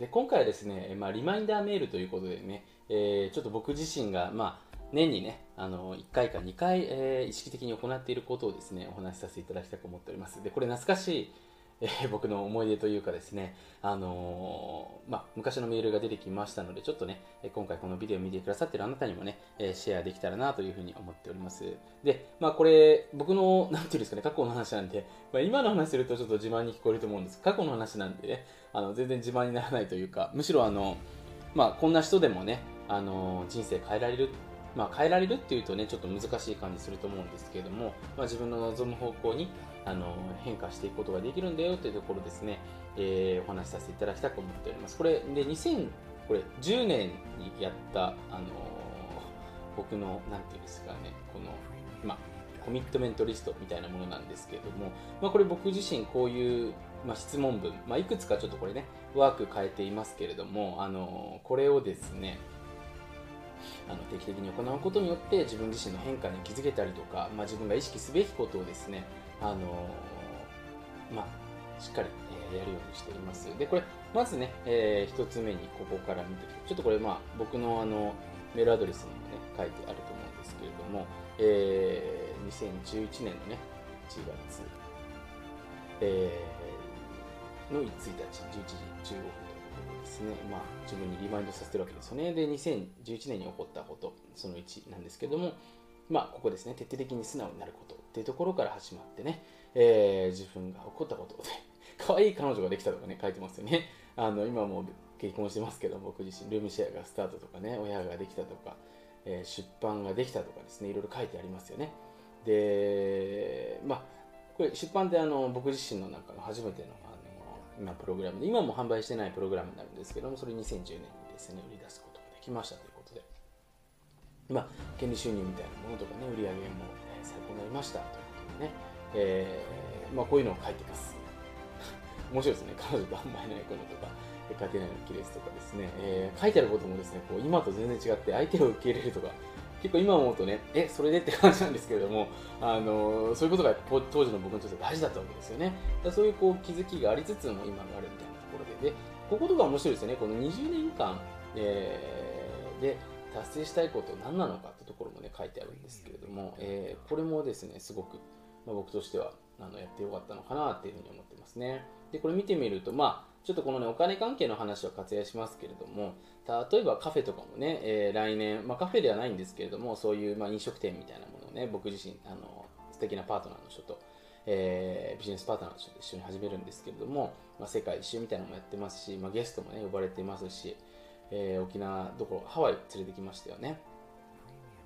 で今回はですね、まあ、リマインダーメールということでね、えーちょっと僕自身が、まあ、年にねあの1回か2回、えー意識的に行っていることをですねお話しさせていただきたく思っております。でこれ懐かしい、えー僕の思い出というかですね、あのーまあ、昔のメールが出てきましたのでちょっとね今回このビデオを見てくださっているあなたにもね、えシェアできたらなというふうに思っております。で、まあ、これ僕のなんていうんですかね過去の話なんで、まあ、今の話するとちょっと自慢に聞こえると思うんです。過去の話なんでねあの全然自慢にならないというかむしろあのまあ、こんな人でもね、あの人生変えられる、まあ、変えられるっていうとね、ちょっと難しい感じすると思うんですけれども、まあ、自分の望む方向に、あの変化していくことができるんだよというところですね、えーお話しさせていただきたく思っております。これ、で、2000、これ、10年にやった、あの僕の、なんていうんですかね、この、まあ、コミットメントリストみたいなものなんですけれども、まあ、これ僕自身こういう、まあ、質問文、まあ、いくつかちょっとこれねワーク変えていますけれどもあのこれをですねあの定期的に行うことによって自分自身の変化に気づけたりとか、まあ、自分が意識すべきことをですねあの、まあ、しっかり、えーやるようにしています。でこれまずね、え1つ目にここから見ていく。ちょっとこれ、まあ、僕のあのメールアドレスにもね書いてあると思うんですけれども、えー2011年のね1月、えーの1日11時15分。ですね、まあ、自分にリマインドさせてるわけですよね。で、2011年に起こったこと、その1なんですけども、まあ、ここですね、徹底的に素直になることっていうところから始まってね、えー自分が起こったことで、可愛い彼女ができたとかね、書いてますよね。あの、今も結婚してますけど、僕自身、ルームシェアがスタートとかね、親ができたとか、えー出版ができたとかですね、いろいろ書いてありますよね。で、まあ、これ出版ってあの僕自身の中の初めての今プログラムで今も販売してないプログラムになるんですけどもそれ2010年にですね売り出すことができましたということで。まあ権利収入みたいなものとかね売り上げもえ最高になりましたということでね、えーまあ、こういうのを書いてます。面白いですね。彼女とあんまりない子のとかえー家庭内の亀裂とかですね、えー書いてあることもですねこう今と全然違って相手を受け入れるとか結構今思うとね、え、それでって感じなんですけれども、あのそういうことが当時の僕にとって大事だったわけですよね。だそういうこう気づきがありつつも今があるみたいなところで、で、こことが面白いですよね。この20年間、えーで達成したいこと何なのかってところもね、書いてあるんですけれども、えーこれもですね、すごく、まあ、僕としてはあのやってよかったのかなっていうふうに思ってますね。で、これ見てみると、まあ、ちょっとこのね、お金関係の話は割愛しますけれども、例えばカフェとかもね、えー来年、まあ、カフェではないんですけれども、そういう、ま、飲食店みたいなものをね、僕自身、あの素敵なパートナーの人と、えービジネスパートナーの人と一緒に始めるんですけれども、まあ、世界一周みたいなのもやってますし、まあ、ゲストもね、呼ばれてますし、えー沖縄どころ、ハワイ連れてきましたよね。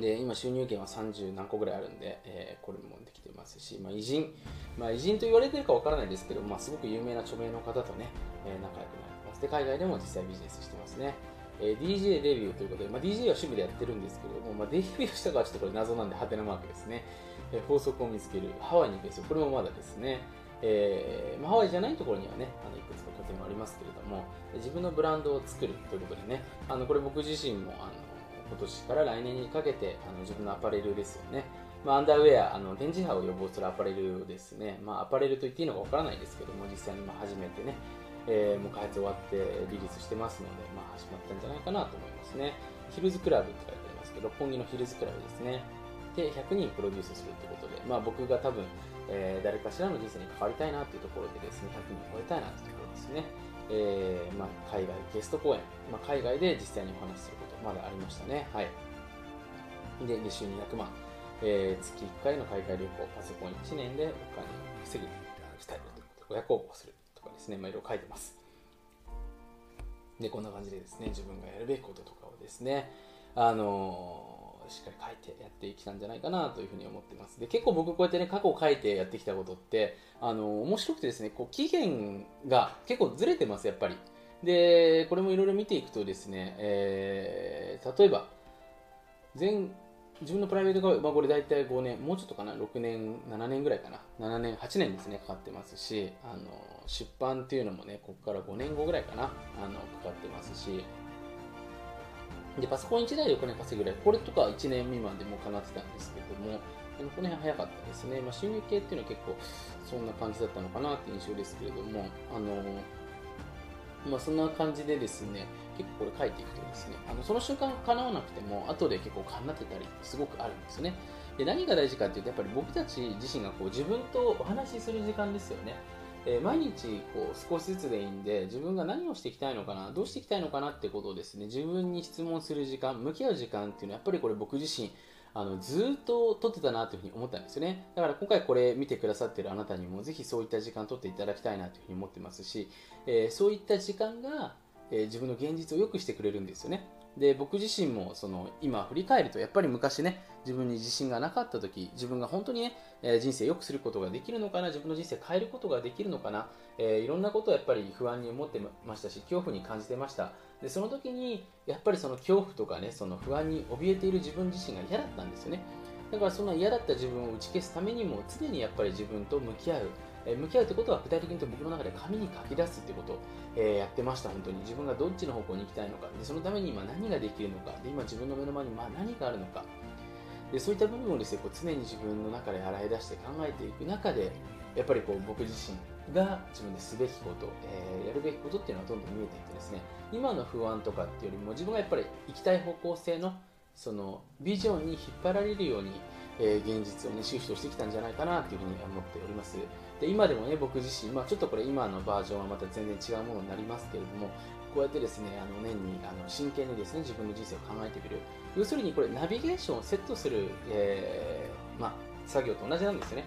で今収入源は30何個ぐらいあるんで、えーこれもできてますし、まあ、偉人、まあ、偉人と言われてるかわからないですけど、まあ、すごく有名な著名の方とね、えー仲良くなってます。で海外でも実際ビジネスしてますね、えー DJ デビューということで、まあ、DJ は趣味でやってるんですけれども、まあ、デビューしたかはちょっとこれ謎なんでハテナマークですね、えー法則を見つけるハワイに行くんですよ。これもまだですね。えーまあ、ハワイじゃないところにはね、あのいくつか拠点もありますけれども、自分のブランドを作るということでね、あのこれ僕自身もあの今年から来年にかけてあの自分のアパレルですよね、まあ、アンダーウェア、あの電磁波を予防するアパレルですね、まあ、アパレルと言っていいのかわからないですけども、実際にまあ始めてね、えーもう開発終わってリリースしてますので、まあ、始まったんじゃないかなと思いますね。ヒルズクラブって書いてありますけど、六本木のヒルズクラブですね。で、100人プロデュースするということで、まあ、僕が多分、えー誰かしらの人生に関わりたいなというところでですね、100人超えたいなというところですね。えーまあ、海外ゲスト講演、まあ、海外で実際にお話しすることまだありましたね。はい。で、月収200万、えー月1回の海外旅行、パソコン1年でお金を稼ぐスタイルといこと、親孝行するとかですね、まあ、いろいろ書いてます。で、こんな感じでですね、自分がやるべきこととかをですね、あのーしっかり書いてやってきたんじゃないかなというふうに思ってます。で、結構僕こうやってね、過去を書いてやってきたことって、あのー面白くてですね、こう期限が結構ずれてます、やっぱり。でこれもいろいろ見ていくとですね、えー、例えば全自分のプライベートが、まあ、これ大体5年もうちょっとかな6年7年ぐらいかな7年8年ですねかかってますしあの出版っていうのもねここから5年後ぐらいかなあのかかってますしでパソコン1台でお金稼ぐぐらいこれとか1年未満でも叶ってたんですけどもこの辺早かったですね、まあ、収入系っていうのは結構そんな感じだったのかなって印象ですけれどもあのまあ、そんな感じでですね、結構これ書いていくとですね、あのその瞬間叶わなくても、後で結構叶ってたりすごくあるんですね。で何が大事かっていうと、やっぱり僕たち自身がこう自分とお話しする時間ですよね。え、毎日こう少しずつでいいんで、自分が何をしていきたいのかな、どうしていきたいのかなってことをですね、自分に質問する時間、向き合う時間っていうのは、やっぱりこれ僕自身、あのずっと撮ってたなというふうに思ったんですよね。だから今回これ見てくださってるあなたにもぜひそういった時間撮っていただきたいなというふうに思ってますし、えー、そういった時間が、えー、自分の現実を良くしてくれるんですよね。で僕自身もその今振り返るとやっぱり昔ね自分に自信がなかった時自分が本当にね、え、人生良くすることができるのかな自分の人生変えることができるのかな、えー、いろんなことをやっぱり不安に思ってましたし恐怖に感じてました。でその時にやっぱりその恐怖とかねその不安に怯えている自分自身が嫌だったんですよね。だからそんな嫌だった自分を打ち消すためにも常にやっぱり自分と向き合う、え、向き合うってことは具体的に言うと僕の中で紙に書き出すってことを、え、やってました本当に。自分がどっちの方向に行きたいのか。でそのために今何ができるのか。で今自分の目の前にまあ何があるのか。でそういった部分をですねこう常に自分の中で洗い出して考えていく中でやっぱりこう僕自身が自分ですべきこと、えー、やるべきことっていうのはどんどん見えていってですね。今の不安とかっていうよりも自分がやっぱり行きたい方向性のそのビジョンに引っ張られるように、えー、現実をねシフトしてきたんじゃないかなというふうに思っております。で今でもね僕自身、まあ、ちょっとこれ今のバージョンはまた全然違うものになりますけれどもこうやってですねあの年にあの真剣にですね自分の人生を考えてみる。要するにこれナビゲーションをセットする、えー、まあ、作業と同じなんですよね。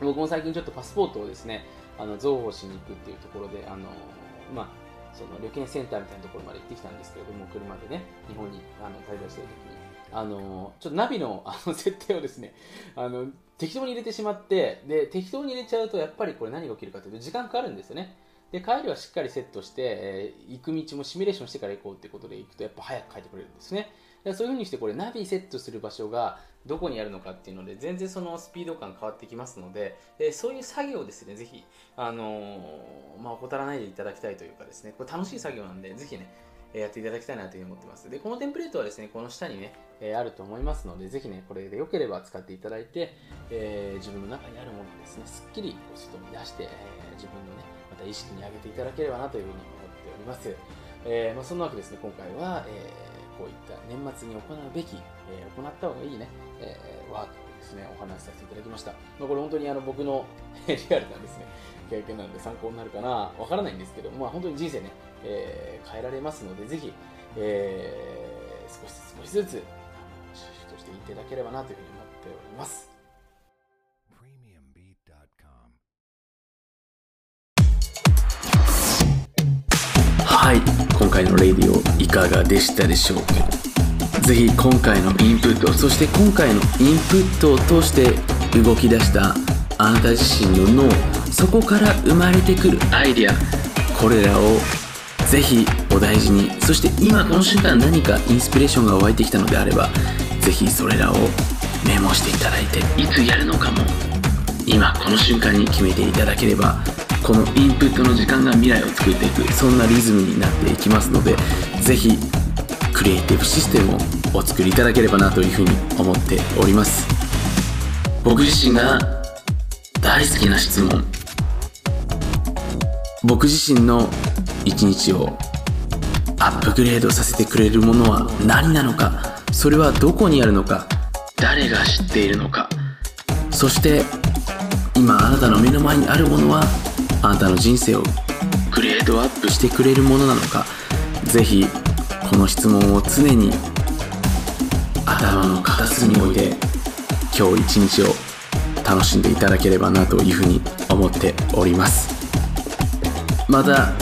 僕も最近ちょっとパスポートをですねあの増補しに行くっていうところであのまあその旅券センターみたいなところまで行ってきたんですけれども、車でね、日本にあの滞在してる時に、あの、ちょっとナビのあの設定をですね、あの、適当に入れてしまって、で、適当に入れちゃうと、やっぱりこれ何が起きるかというと、時間かかるんですよね。で、帰りはしっかりセットして、えー、行く道もシミュレーションしてから行こうっていうことで行くと、やっぱ早く帰ってくれるんですね。でそういうふうにして、これナビセットする場所がどこにあるのかっていうので、全然そのスピード感変わってきますので、え、そういう作業をですね、ぜひ、あのー、まあ、怠らないでいただきたいというかですね、これ楽しい作業なんで、ぜひね、やっていただきたいなというふうに思ってます。で、このテンプレートはですね、この下にね、えー、あると思いますので、ぜひね、これで良ければ使っていただいて、えー、自分の中にあるものをですね、すっきり外に出して、えー、自分のね、また意識に上げていただければなというふうに思っております。えまあ、そんなわけですね、今回は、えこういった年末に行うべき、え行った方がいいね、えワークをですね、お話しさせていただきました。まあ、これ本当にあの僕の リアルなですね、経験なので参考になるかな、わからないんですけど、まあ、本当に人生ね、えー、変えられますので、ぜひ、えー、少しずつ少しずつ、シフトしていただければなというふうに思っております。回のレディオいかがでしたでしょうかぜひ今回のインプット、そして今回のインプットを通して動き出したあなた自身の脳、そこから生まれてくるアイデア、これらをぜひお大事にそして今この瞬間何かインスピレーションが湧いてきたのであればぜひそれらをメモしていただいていつやるのかも今この瞬間に決めていただければこのインプットの時間が未来を作っていくそんなリズムになっていきますのでぜひクリエイティブシステムをお作りいただければなというふうに思っております。僕自身が大好きな質問。僕自身の一日をアップグレードさせてくれるものは何なのか。それはどこにあるのか。誰が知っているのか。そして今あなたの目の前にあるものはあなたの人生をグレードアップしてくれるものなのかぜひこの質問を常に頭の片隅に置いて今日一日を楽しんでいただければなというふうに思っております。また